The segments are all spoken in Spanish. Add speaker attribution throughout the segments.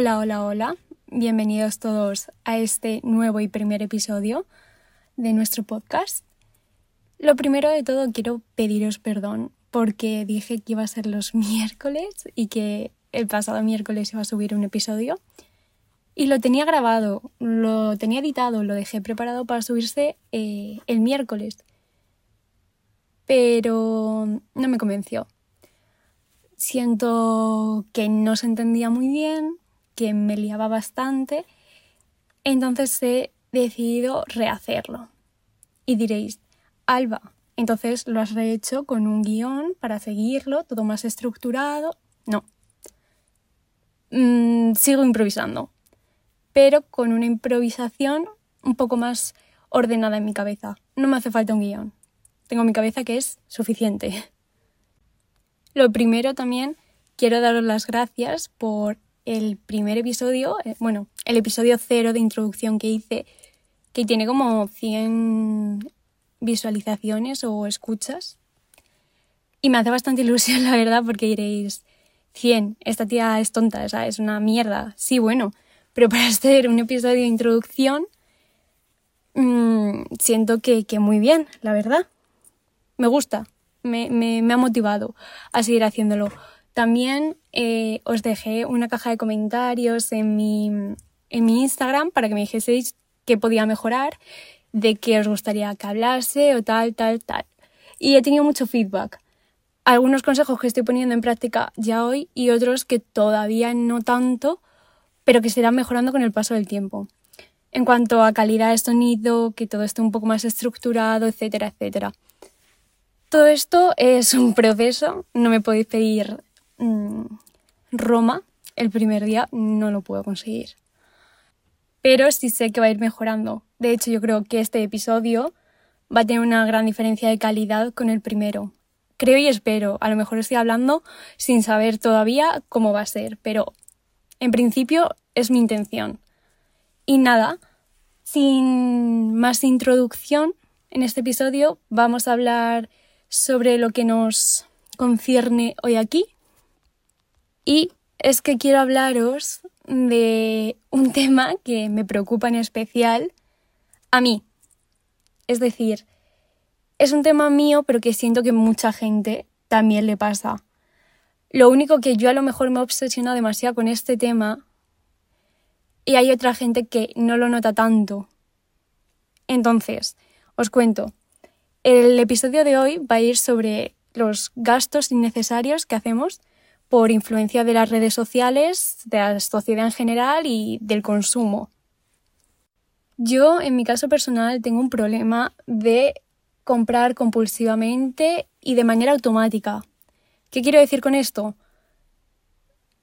Speaker 1: Hola, hola, hola. Bienvenidos todos a este nuevo y primer episodio de nuestro podcast. Lo primero de todo quiero pediros perdón porque dije que iba a ser los miércoles y que el pasado miércoles iba a subir un episodio. Y lo tenía grabado, lo tenía editado, lo dejé preparado para subirse eh, el miércoles. Pero no me convenció. Siento que no se entendía muy bien, que me liaba bastante, entonces he decidido rehacerlo. Y diréis, Alba, entonces lo has rehecho con un guion para seguirlo, todo más estructurado. No. Mm, sigo improvisando, pero con una improvisación un poco más ordenada en mi cabeza. No me hace falta un guion. Tengo mi cabeza que es suficiente. Lo primero también quiero daros las gracias por el primer episodio, eh, bueno, el episodio cero de introducción que hice, que tiene como 100 visualizaciones o escuchas. Y me hace bastante ilusión, la verdad, porque diréis, 100, esta tía es tonta, es una mierda. Sí, bueno, pero para hacer un episodio de introducción, mmm, siento que, que muy bien, la verdad. Me gusta me, ha motivado a seguir haciéndolo. También eh, os dejé una caja de comentarios en mi, en mi Instagram para que me dijeseis qué podía mejorar, de qué os gustaría que hablase o tal, tal, tal. Y he tenido mucho feedback. Algunos consejos que estoy poniendo en práctica ya hoy y otros que todavía no tanto, pero que se irán mejorando con el paso del tiempo. En cuanto a calidad de sonido, que todo esté un poco más estructurado, etcétera, etcétera. Todo esto es un proceso, no me podéis pedir mm, Roma el primer día, no lo puedo conseguir. Pero sí sé que va a ir mejorando. De hecho, yo creo que este episodio va a tener una gran diferencia de calidad con el primero. Creo y espero. A lo mejor estoy hablando sin saber todavía cómo va a ser, pero en principio es mi intención. Y nada, sin más introducción, en este episodio vamos a hablar sobre lo que nos concierne hoy aquí. Y es que quiero hablaros de un tema que me preocupa en especial a mí. Es decir, es un tema mío, pero que siento que mucha gente también le pasa. Lo único que yo a lo mejor me he obsesionado demasiado con este tema y hay otra gente que no lo nota tanto. Entonces, os cuento. El episodio de hoy va a ir sobre los gastos innecesarios que hacemos por influencia de las redes sociales, de la sociedad en general y del consumo. Yo, en mi caso personal, tengo un problema de comprar compulsivamente y de manera automática. ¿Qué quiero decir con esto?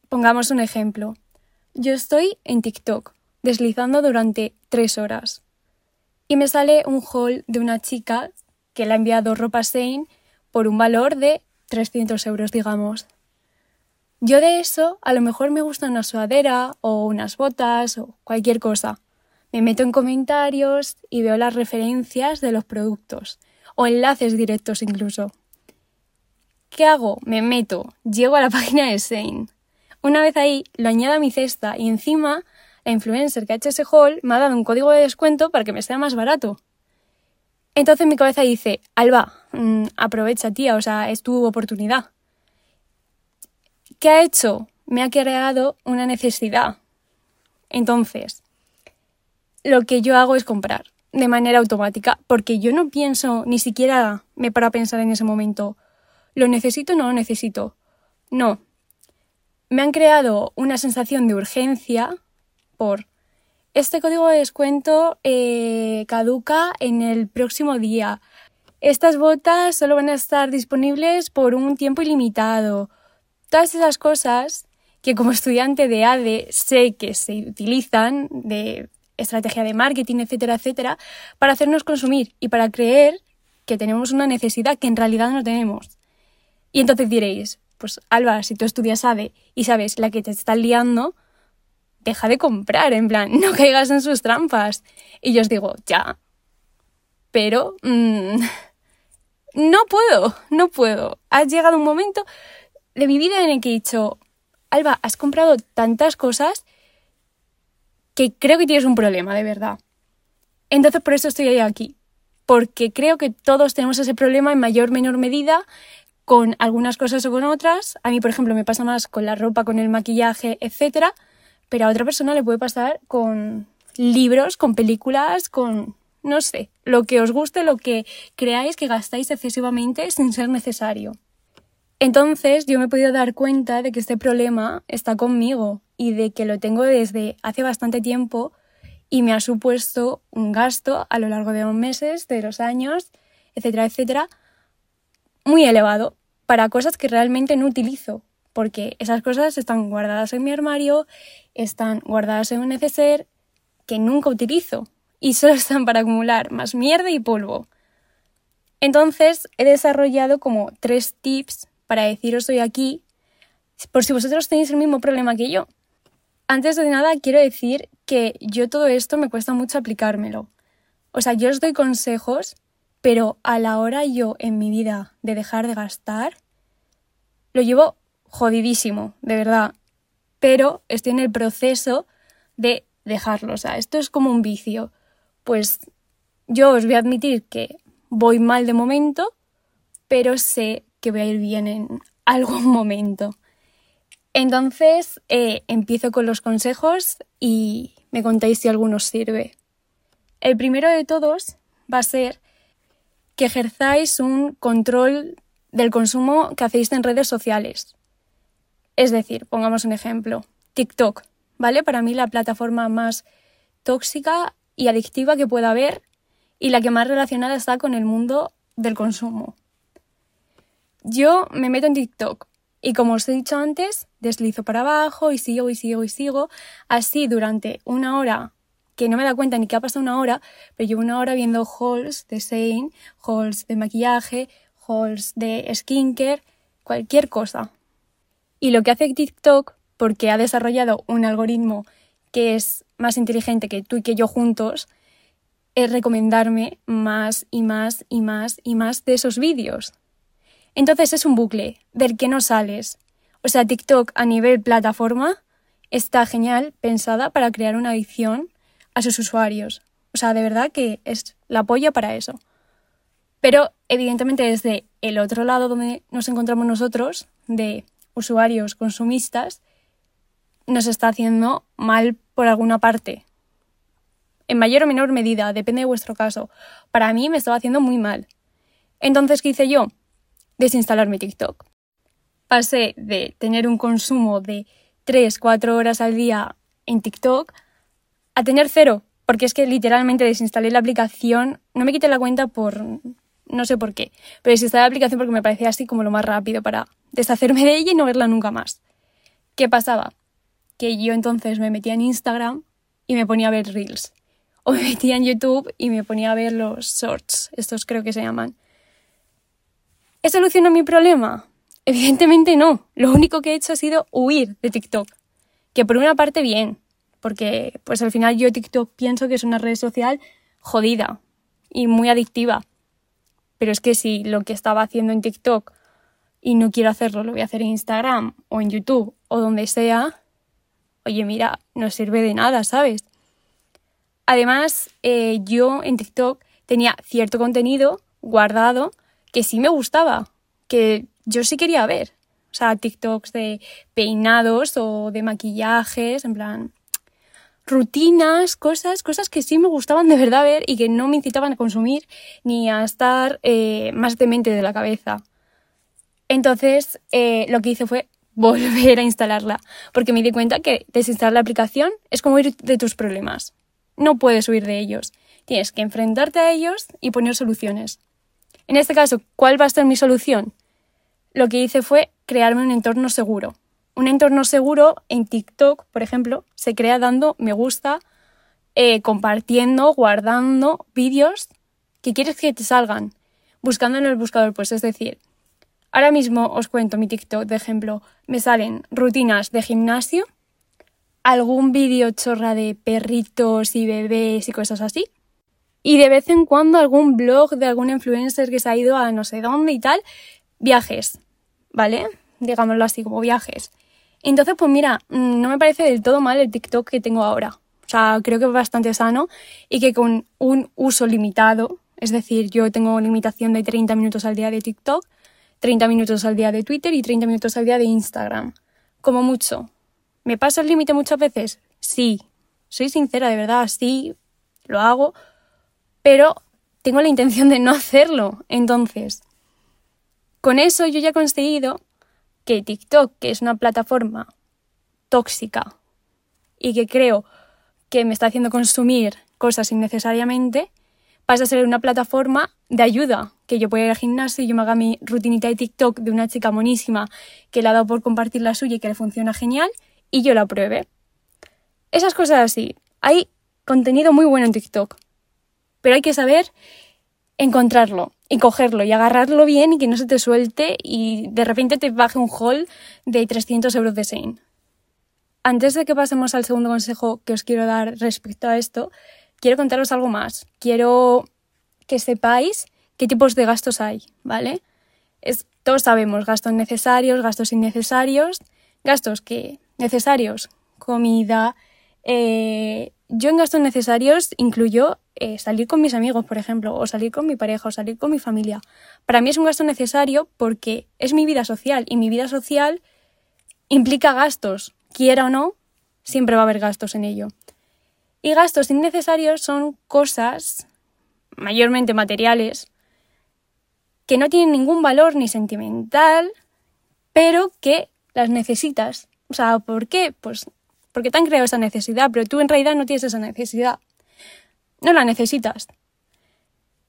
Speaker 1: Pongamos un ejemplo. Yo estoy en TikTok, deslizando durante tres horas, y me sale un haul de una chica que le ha enviado ropa Sein por un valor de 300 euros, digamos. Yo de eso a lo mejor me gusta una sudadera o unas botas o cualquier cosa. Me meto en comentarios y veo las referencias de los productos o enlaces directos incluso. ¿Qué hago? Me meto, llego a la página de Sein. Una vez ahí, lo añado a mi cesta y encima la influencer que ha hecho ese haul me ha dado un código de descuento para que me sea más barato. Entonces mi cabeza dice, Alba, mm, aprovecha, tía, o sea, es tu oportunidad. ¿Qué ha hecho? Me ha creado una necesidad. Entonces, lo que yo hago es comprar de manera automática, porque yo no pienso, ni siquiera me paro a pensar en ese momento, ¿lo necesito o no lo necesito? No. Me han creado una sensación de urgencia por este código de descuento eh, caduca en el próximo día. Estas botas solo van a estar disponibles por un tiempo ilimitado. Todas esas cosas que como estudiante de ADE sé que se utilizan de estrategia de marketing, etcétera, etcétera, para hacernos consumir y para creer que tenemos una necesidad que en realidad no tenemos. Y entonces diréis, pues Alba, si tú estudias ADE y sabes la que te está liando, deja de comprar, en plan, no caigas en sus trampas. Y yo os digo, ya. Pero mm, no puedo, no puedo. Ha llegado un momento de mi vida en el que he dicho, Alba, has comprado tantas cosas que creo que tienes un problema, de verdad. Entonces por eso estoy aquí, porque creo que todos tenemos ese problema en mayor o menor medida con algunas cosas o con otras. A mí, por ejemplo, me pasa más con la ropa, con el maquillaje, etc. Pero a otra persona le puede pasar con libros, con películas, con, no sé, lo que os guste, lo que creáis que gastáis excesivamente sin ser necesario. Entonces yo me he podido dar cuenta de que este problema está conmigo y de que lo tengo desde hace bastante tiempo y me ha supuesto un gasto a lo largo de los meses, de los años, etcétera, etcétera, muy elevado para cosas que realmente no utilizo, porque esas cosas están guardadas en mi armario, están guardadas en un neceser que nunca utilizo y solo están para acumular más mierda y polvo. Entonces he desarrollado como tres tips para deciros hoy aquí, por si vosotros tenéis el mismo problema que yo. Antes de nada, quiero decir que yo todo esto me cuesta mucho aplicármelo. O sea, yo os doy consejos, pero a la hora yo en mi vida de dejar de gastar, lo llevo jodidísimo, de verdad. Pero estoy en el proceso de dejarlo. O sea, esto es como un vicio. Pues yo os voy a admitir que voy mal de momento, pero sé que voy a ir bien en algún momento. Entonces, eh, empiezo con los consejos y me contáis si alguno os sirve. El primero de todos va a ser que ejerzáis un control del consumo que hacéis en redes sociales. Es decir, pongamos un ejemplo, TikTok, ¿vale? Para mí la plataforma más tóxica y adictiva que pueda haber y la que más relacionada está con el mundo del consumo. Yo me meto en TikTok y como os he dicho antes, deslizo para abajo y sigo y sigo y sigo, así durante una hora, que no me da cuenta ni que ha pasado una hora, pero llevo una hora viendo hauls de Sein, hauls de maquillaje, hauls de skincare, cualquier cosa. Y lo que hace TikTok, porque ha desarrollado un algoritmo que es más inteligente que tú y que yo juntos, es recomendarme más y más y más y más de esos vídeos. Entonces es un bucle del que no sales. O sea, TikTok a nivel plataforma está genial pensada para crear una adicción a sus usuarios. O sea, de verdad que es la polla para eso. Pero evidentemente desde el otro lado donde nos encontramos nosotros, de usuarios consumistas, nos está haciendo mal por alguna parte. En mayor o menor medida, depende de vuestro caso. Para mí me estaba haciendo muy mal. Entonces, ¿qué hice yo? Desinstalar mi TikTok. Pasé de tener un consumo de 3, 4 horas al día en TikTok a tener cero, porque es que literalmente desinstalé la aplicación, no me quité la cuenta por no sé por qué, pero desinstalé la aplicación porque me parecía así como lo más rápido para deshacerme de ella y no verla nunca más. ¿Qué pasaba? Que yo entonces me metía en Instagram y me ponía a ver reels. O me metía en YouTube y me ponía a ver los shorts, estos creo que se llaman. ¿He solucionado mi problema? Evidentemente no. Lo único que he hecho ha sido huir de TikTok. Que por una parte bien, porque pues al final yo TikTok pienso que es una red social jodida y muy adictiva. Pero es que si lo que estaba haciendo en TikTok y no quiero hacerlo, lo voy a hacer en Instagram o en YouTube o donde sea, oye, mira, no sirve de nada, ¿sabes? Además, eh, yo en TikTok tenía cierto contenido guardado que sí me gustaba, que yo sí quería ver. O sea, TikToks de peinados o de maquillajes, en plan, rutinas, cosas, cosas que sí me gustaban de verdad ver y que no me incitaban a consumir ni a estar eh, más demente de la cabeza. Entonces, eh, lo que hice fue volver a instalarla, porque me di cuenta que desinstalar la aplicación es como huir de tus problemas. No puedes huir de ellos. Tienes que enfrentarte a ellos y poner soluciones. En este caso, ¿cuál va a ser mi solución? Lo que hice fue crearme un entorno seguro. Un entorno seguro en TikTok, por ejemplo, se crea dando me gusta, eh, compartiendo, guardando vídeos que quieres que te salgan, buscando en el buscador, pues es decir, ahora mismo os cuento mi TikTok de ejemplo, me salen rutinas de gimnasio, algún vídeo chorra de perritos y bebés y cosas así, y de vez en cuando algún blog de algún influencer que se ha ido a no sé dónde y tal, viajes, ¿vale? Digámoslo así, como viajes. Entonces, pues mira, mm, no me parece del todo mal el TikTok que tengo ahora. O sea, creo que es bastante sano y que con un uso limitado, es decir, yo tengo limitación de 30 minutos al día de TikTok, 30 minutos al día de Twitter y 30 minutos al día de Instagram. Como mucho. ¿Me pasa el límite muchas veces? Sí. Soy sincera, de verdad, sí, lo hago, pero tengo la intención de no hacerlo. Entonces, con eso yo ya he conseguido que TikTok, que es una plataforma tóxica y que creo que me está haciendo consumir cosas innecesariamente, pasa a ser una plataforma de ayuda, que yo pueda ir al gimnasio y yo me haga mi rutinita de TikTok de una chica monísima que le ha dado por compartir la suya y que le funciona genial y yo la pruebe. Esas cosas así. Hay contenido muy bueno en TikTok, pero hay que saber encontrarlo y cogerlo y agarrarlo bien y que no se te suelte y de repente te baje un haul de 300 euros de Sein. Antes de que pasemos al segundo consejo que os quiero dar respecto a esto, quiero contaros algo más. Quiero que sepáis qué tipos de gastos hay, ¿vale? Es, todos sabemos gastos necesarios, gastos innecesarios, gastos que necesarios, comida. Eh, yo en gastos necesarios incluyo eh, salir con mis amigos, por ejemplo, o salir con mi pareja, o salir con mi familia. Para mí es un gasto necesario porque es mi vida social y mi vida social implica gastos, quiera o no, siempre va a haber gastos en ello. Y gastos innecesarios son cosas, mayormente materiales, que no tienen ningún valor ni sentimental, pero que las necesitas. O sea, ¿por qué? Pues porque te han creado esa necesidad, pero tú en realidad no tienes esa necesidad no la necesitas.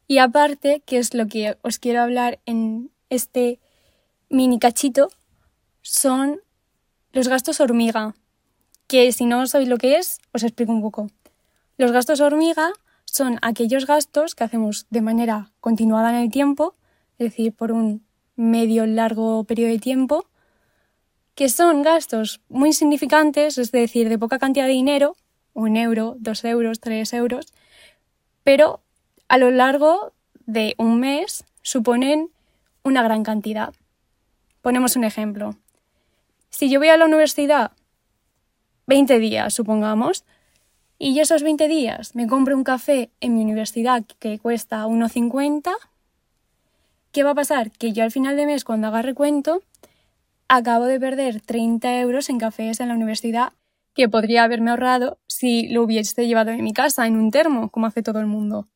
Speaker 1: Y aparte, que es lo que os quiero hablar en este mini cachito, son los gastos hormiga, que si no sabéis lo que es, os explico un poco. Los gastos hormiga son aquellos gastos que hacemos de manera continuada en el tiempo, es decir, por un medio largo periodo de tiempo, que son gastos muy insignificantes, es decir, de poca cantidad de dinero, un euro, dos euros, tres euros, pero a lo largo de un mes suponen una gran cantidad. Ponemos un ejemplo. Si yo voy a la universidad 20 días, supongamos, y esos 20 días me compro un café en mi universidad que cuesta 1,50, ¿qué va a pasar? Que yo al final de mes, cuando haga recuento, acabo de perder 30 euros en cafés en la universidad que podría haberme ahorrado si lo hubiese llevado en mi casa, en un termo, como hace todo el mundo.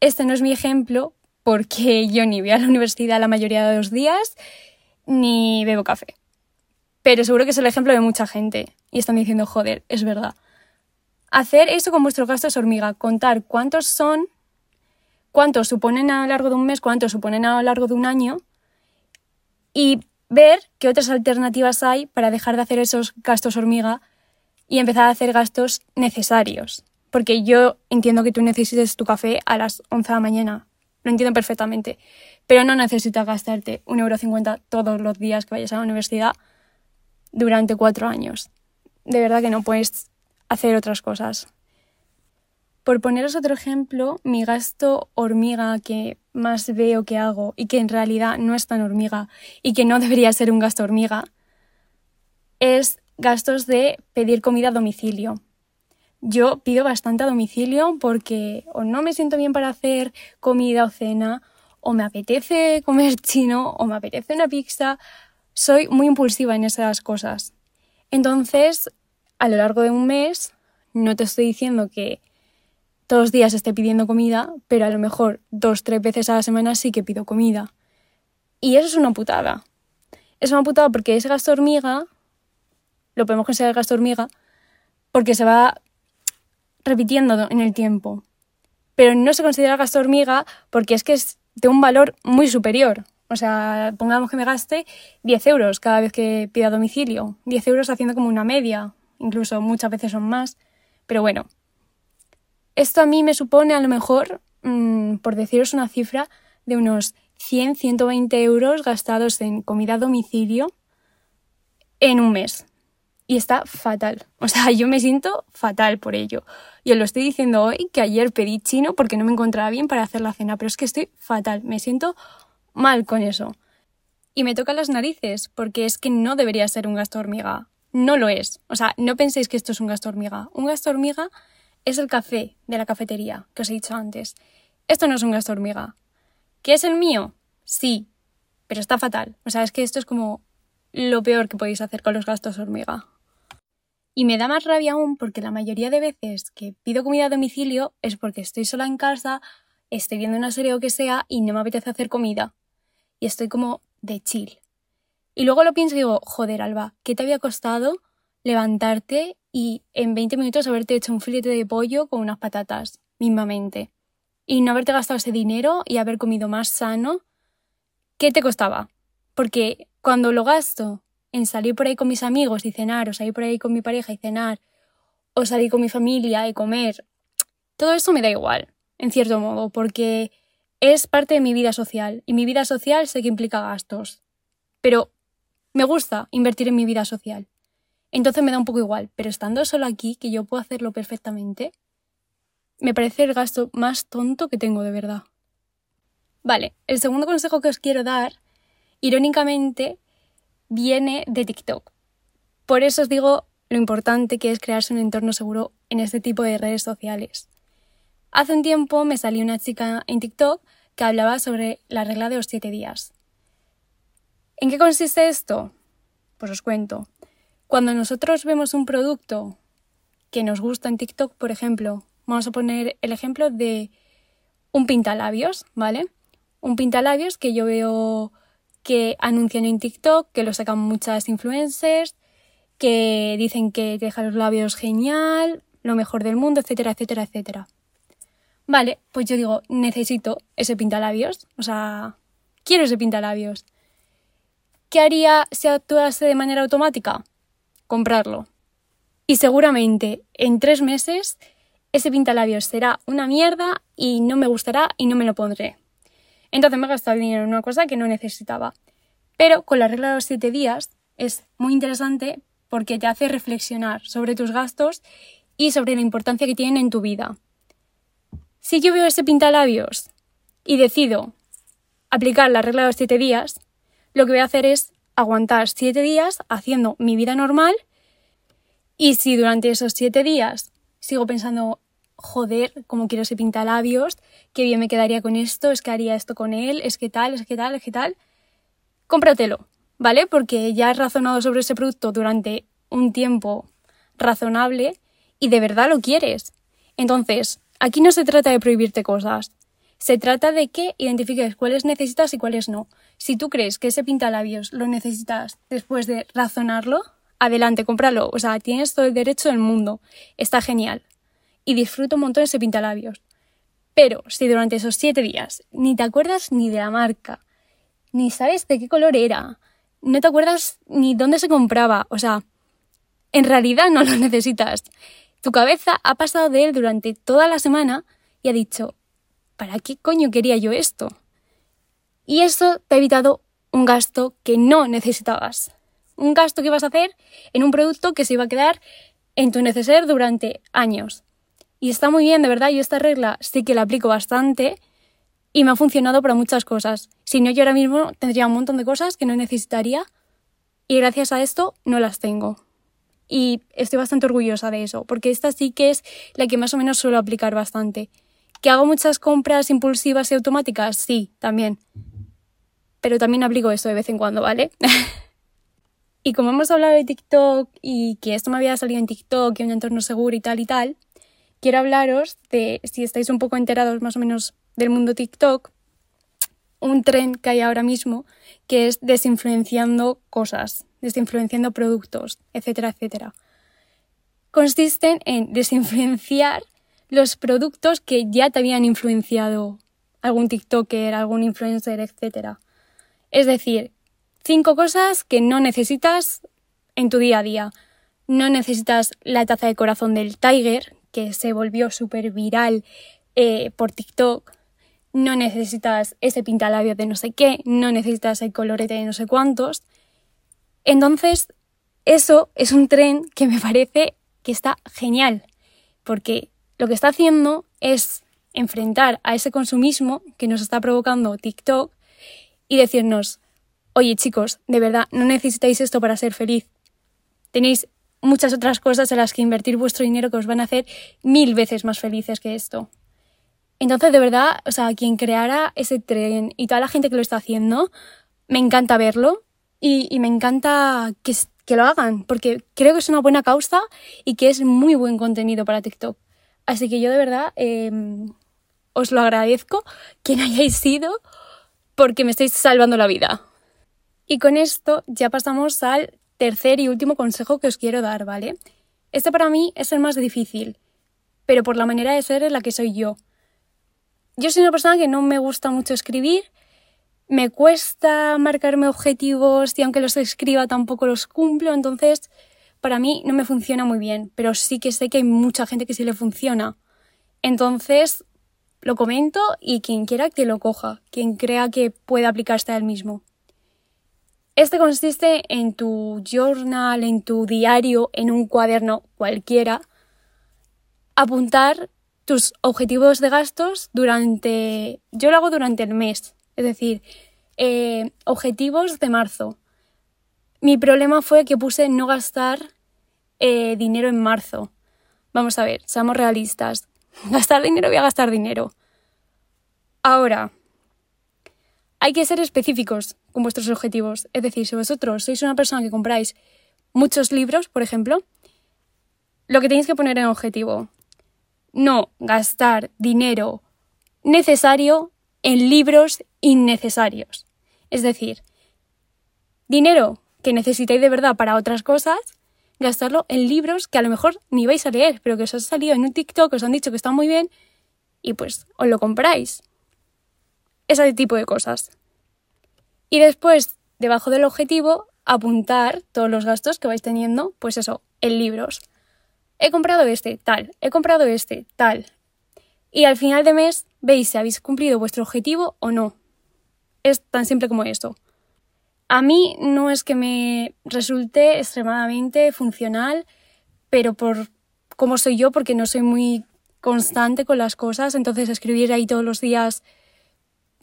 Speaker 1: Este no es mi ejemplo porque yo ni voy a la universidad la mayoría de los días ni bebo café. Pero seguro que es el ejemplo de mucha gente y están diciendo, joder, es verdad. Hacer eso con vuestros gastos hormiga, contar cuántos son, cuántos suponen a lo largo de un mes, cuántos suponen a lo largo de un año y ver qué otras alternativas hay para dejar de hacer esos gastos hormiga y empezar a hacer gastos necesarios. Porque yo entiendo que tú necesites tu café a las 11 de la mañana. Lo entiendo perfectamente. Pero no necesitas gastarte 1,50€ todos los días que vayas a la universidad durante cuatro años. De verdad que no puedes hacer otras cosas. Por poneros otro ejemplo, mi gasto hormiga que más veo que hago y que en realidad no es tan hormiga y que no debería ser un gasto hormiga es gastos de pedir comida a domicilio. Yo pido bastante a domicilio porque o no me siento bien para hacer comida o cena, o me apetece comer chino, o me apetece una pizza. Soy muy impulsiva en esas cosas. Entonces, a lo largo de un mes, no te estoy diciendo que todos los días esté pidiendo comida, pero a lo mejor dos, tres veces a la semana sí que pido comida. Y eso es una putada. Es una putada porque ese gasto hormiga lo podemos considerar gasto hormiga, porque se va repitiendo en el tiempo. Pero no se considera gasto hormiga porque es que es de un valor muy superior. O sea, pongamos que me gaste 10 euros cada vez que pida domicilio. 10 euros haciendo como una media. Incluso muchas veces son más. Pero bueno, esto a mí me supone a lo mejor, mm, por deciros una cifra, de unos 100, 120 euros gastados en comida a domicilio en un mes y está fatal. O sea, yo me siento fatal por ello. Y os lo estoy diciendo hoy que ayer pedí chino porque no me encontraba bien para hacer la cena, pero es que estoy fatal, me siento mal con eso. Y me toca las narices porque es que no debería ser un gasto hormiga. no lo es. O sea, no penséis que esto es un gasto hormiga. Un gasto hormiga es el café de la cafetería, que os he dicho antes. Esto no es un gasto hormiga. ¿Qué es el mío? Sí, pero está fatal. O sea, es que esto es como lo peor que podéis hacer con los gastos hormiga. Y me da más rabia aún porque la mayoría de veces que pido comida a domicilio es porque estoy sola en casa, estoy viendo una serie o que sea y no me apetece hacer comida. Y estoy como de chill. Y luego lo pienso y digo, joder, Alba, ¿qué te había costado levantarte y en 20 minutos haberte hecho un filete de pollo con unas patatas, mismamente? Y no haberte gastado ese dinero y haber comido más sano. ¿Qué te costaba? Porque cuando lo gasto en salir por ahí con mis amigos y cenar, o salir por ahí con mi pareja y cenar, o salir con mi familia y comer, todo eso me da igual, en cierto modo, porque es parte de mi vida social y mi vida social sé que implica gastos. Pero me gusta invertir en mi vida social. Entonces me da un poco igual, pero estando solo aquí, que yo puedo hacerlo perfectamente, me parece el gasto más tonto que tengo de verdad. Vale, el segundo consejo que os quiero dar, irónicamente, viene de TikTok. Por eso os digo lo importante que es crearse un entorno seguro en este tipo de redes sociales. Hace un tiempo me salió una chica en TikTok que hablaba sobre la regla de los siete días. ¿En qué consiste esto? Pues os cuento. Cuando nosotros vemos un producto que nos gusta en TikTok, por ejemplo, vamos a poner el ejemplo de un pintalabios, ¿vale? Un pintalabios que yo veo que anuncian en TikTok, que lo sacan muchas influencers, que dicen que deja los labios genial, lo mejor del mundo, etcétera, etcétera, etcétera. Vale, pues yo digo, necesito ese pintalabios, o sea, quiero ese pintalabios. ¿Qué haría si actuase de manera automática? Comprarlo. Y seguramente en tres meses ese pintalabios será una mierda y no me gustará y no me lo pondré. Entonces me he gastado dinero en una cosa que no necesitaba. Pero con la regla de los siete días es muy interesante porque te hace reflexionar sobre tus gastos y sobre la importancia que tienen en tu vida. Si yo veo ese pintalabios y decido aplicar la regla de los siete días, lo que voy a hacer es aguantar siete días haciendo mi vida normal y si durante esos siete días sigo pensando, joder, cómo quiero ese pintalabios, qué bien me quedaría con esto, es que haría esto con él, es que tal, es que tal, es que tal, cómpratelo, ¿vale? Porque ya has razonado sobre ese producto durante un tiempo razonable y de verdad lo quieres. Entonces, aquí no se trata de prohibirte cosas, se trata de que identifiques cuáles necesitas y cuáles no. Si tú crees que ese pintalabios lo necesitas después de razonarlo, adelante, cómpralo. O sea, tienes todo el derecho del mundo. Está genial. Y disfruto un montón ese pintalabios. Pero si durante esos siete días ni te acuerdas ni de la marca, ni sabes de qué color era, no te acuerdas ni dónde se compraba, o sea, en realidad no lo necesitas. Tu cabeza ha pasado de él durante toda la semana y ha dicho, ¿para qué coño quería yo esto? Y eso te ha evitado un gasto que no necesitabas. Un gasto que vas a hacer en un producto que se iba a quedar en tu neceser durante años. Y está muy bien, de verdad, yo esta regla sí que la aplico bastante y me ha funcionado para muchas cosas. Si no, yo ahora mismo tendría un montón de cosas que no necesitaría y gracias a esto no las tengo. Y estoy bastante orgullosa de eso, porque esta sí que es la que más o menos suelo aplicar bastante. ¿Que hago muchas compras impulsivas y automáticas? Sí, también. Pero también aplico esto de vez en cuando, ¿vale? y como hemos hablado de TikTok y que esto me había salido en TikTok y un entorno seguro y tal y tal, quiero hablaros de, si estáis un poco enterados más o menos del mundo TikTok, un tren que hay ahora mismo que es desinfluenciando cosas, desinfluenciando productos, etcétera, etcétera. Consisten en desinfluenciar los productos que ya te habían influenciado algún TikToker, algún influencer, etc. Es decir, cinco cosas que no necesitas en tu día a día. No necesitas la taza de corazón del Tiger, que se volvió súper viral eh, por TikTok. No necesitas ese pintalabio de no sé qué, no necesitas el colorete de no sé cuántos. Entonces, eso es un tren que me parece que está genial, porque lo que está haciendo es enfrentar a ese consumismo que nos está provocando TikTok y decirnos, oye chicos, de verdad, no necesitáis esto para ser feliz. tenéis muchas otras cosas en las que invertir vuestro dinero que os van a hacer mil veces más felices que esto. Entonces, de verdad, o sea, quien creara ese tren y toda la gente que lo está haciendo, me encanta verlo y, me encanta que, que lo hagan, porque creo que es una buena causa y que es muy buen contenido para TikTok. Así que yo de verdad em, os lo agradezco quien hayáis sido porque me estáis salvando la vida. Y con esto ya pasamos al tercer y último consejo que os quiero dar, ¿vale? Este para mí es el más difícil, pero por la manera de ser en la que soy yo. Yo soy una persona que no me gusta mucho escribir, me cuesta marcarme objetivos y aunque los escriba tampoco los cumplo, entonces para mí no me funciona muy bien, pero sí que sé que hay mucha gente que sí le funciona. Entonces lo comento y quien quiera que lo coja, quien crea que puede aplicarse a él mismo. Este consiste en tu journal, en tu diario, en un cuaderno cualquiera, apuntar tus objetivos de gastos durante, yo lo hago durante el mes, es decir, eh, objetivos de marzo. Mi problema fue que puse no gastar eh, dinero en marzo. Vamos a ver, seamos realistas. Gastar dinero, voy a gastar dinero. Ahora, hay que ser específicos con vuestros objetivos. Es decir, si vosotros sois una persona que compráis muchos libros, por ejemplo, lo que tenéis que poner en objetivo, no gastar dinero necesario en libros innecesarios. Es decir, dinero que necesitáis de verdad para otras cosas, gastarlo en libros que a lo mejor ni vais a leer, pero que os ha salido en un TikTok, os han dicho que están muy bien y pues os lo compráis ese tipo de cosas. Y después, debajo del objetivo, apuntar todos los gastos que vais teniendo, pues eso, en libros. He comprado este, tal, he comprado este, tal. Y al final de mes veis si habéis cumplido vuestro objetivo o no. Es tan simple como esto. A mí no es que me resulte extremadamente funcional, pero por cómo soy yo, porque no soy muy constante con las cosas, entonces escribir ahí todos los días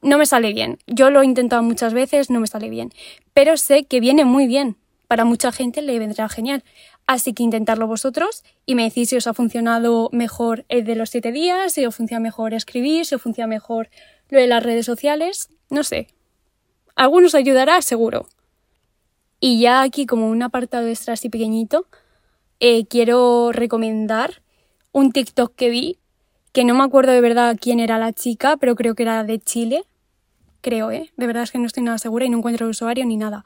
Speaker 1: no me sale bien. Yo lo he intentado muchas veces, no me sale bien. Pero sé que viene muy bien. Para mucha gente le vendrá genial. Así que intentarlo vosotros y me decís si os ha funcionado mejor el de los siete días, si os funciona mejor escribir, si os funciona mejor lo de las redes sociales. No sé. Algunos ayudará, seguro. Y ya aquí, como un apartado extra así pequeñito, eh, quiero recomendar un TikTok que vi que no me acuerdo de verdad quién era la chica, pero creo que era de Chile. Creo, ¿eh? De verdad es que no estoy nada segura y no encuentro el usuario ni nada.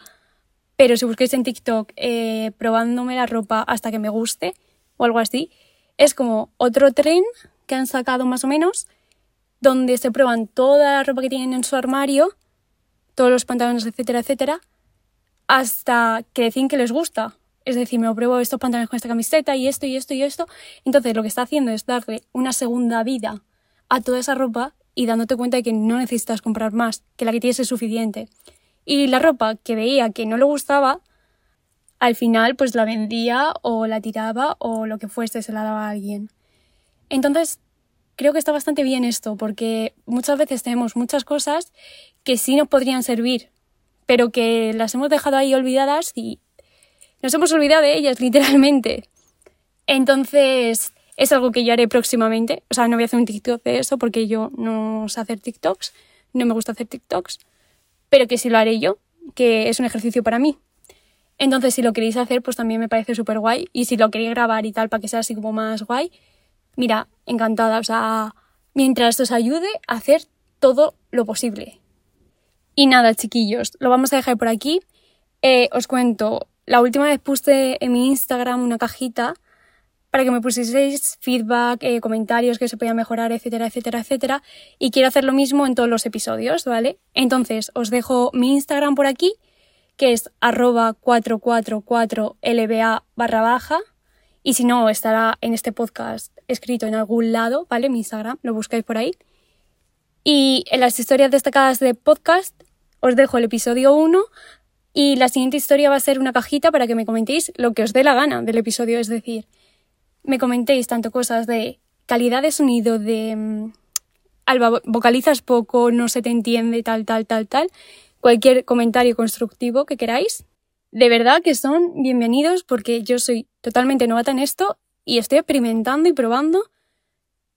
Speaker 1: Pero si busquéis en TikTok eh, probándome la ropa hasta que me guste o algo así, es como otro tren que han sacado más o menos, donde se prueban toda la ropa que tienen en su armario, todos los pantalones, etcétera, etcétera, hasta que deciden que les gusta. Es decir, me pruebo estos pantalones con esta camiseta y esto y esto y esto. Entonces lo que está haciendo es darle una segunda vida a toda esa ropa y dándote cuenta de que no necesitas comprar más, que la que tienes es suficiente. Y la ropa que veía que no le gustaba, al final pues la vendía o la tiraba o lo que fuese, se la daba a alguien. Entonces, creo que está bastante bien esto, porque muchas veces tenemos muchas cosas que sí nos podrían servir, pero que las hemos dejado ahí olvidadas y nos hemos olvidado de ellas, literalmente. Entonces, es algo que yo haré próximamente. O sea, no voy a hacer un TikTok de eso porque yo no sé hacer TikToks, no me gusta hacer TikToks, pero que sí lo haré yo, que es un ejercicio para mí. Entonces, si lo queréis hacer, pues también me parece súper guay. Y si lo queréis grabar y tal, para que sea así como más guay, mira, encantada. O sea, mientras os ayude a hacer todo lo posible. Y nada, chiquillos, lo vamos a dejar por aquí. Eh, os cuento, la última vez puse en mi Instagram una cajita para que me pusieseis feedback, eh, comentarios que se podían mejorar, etcétera, etcétera, etcétera. Y quiero hacer lo mismo en todos los episodios, ¿vale? Entonces, os dejo mi Instagram por aquí, que es arroba 444lba barra baja. Y si no, estará en este podcast escrito en algún lado, ¿vale? Mi Instagram, lo buscáis por ahí. Y en las historias destacadas de podcast os dejo el episodio 1 y la siguiente historia va a ser una cajita para que me comentéis lo que os dé la gana del episodio, es decir, me comentéis tanto cosas de calidad de sonido, de mm, Alba, vocalizas poco, no se te entiende, tal, tal, tal, tal. Cualquier comentario constructivo que queráis, de verdad que son bienvenidos porque yo soy totalmente novata en esto y estoy experimentando y probando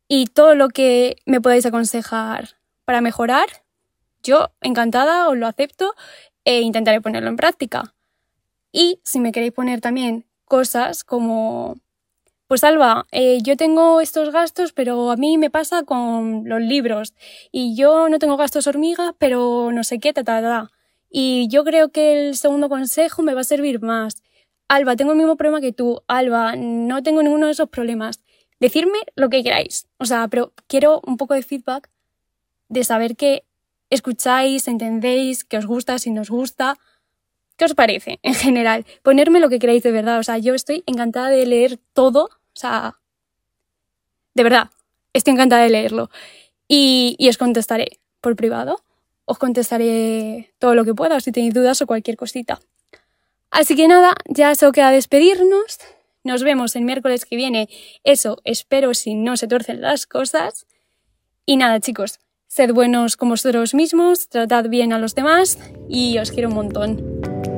Speaker 1: y todo lo que me podáis aconsejar para mejorar, yo encantada os lo acepto e intentaré ponerlo en práctica. Y si me queréis poner también cosas como, pues Alba, eh, yo tengo estos gastos, pero a mí me pasa con los libros y yo no tengo gastos hormiga, pero no sé qué, ta, ta, ta. Y yo creo que el segundo consejo me va a servir más. Alba, tengo el mismo problema que tú. Alba, no tengo ninguno de esos problemas. Decidme lo que queráis. O sea, pero quiero un poco de feedback de saber que escucháis, entendéis, que os gusta, si nos gusta. ¿Qué os parece en general? Ponerme lo que queráis de verdad. O sea, yo estoy encantada de leer todo. O sea, de verdad, estoy encantada de leerlo. Y, y os contestaré por privado os contestaré todo lo que pueda si tenéis dudas o cualquier cosita. Así que nada, ya solo queda despedirnos. Nos vemos el miércoles que viene. Eso espero si no se torcen las cosas. Y nada, chicos, sed buenos con vosotros mismos, tratad bien a los demás y os quiero un montón.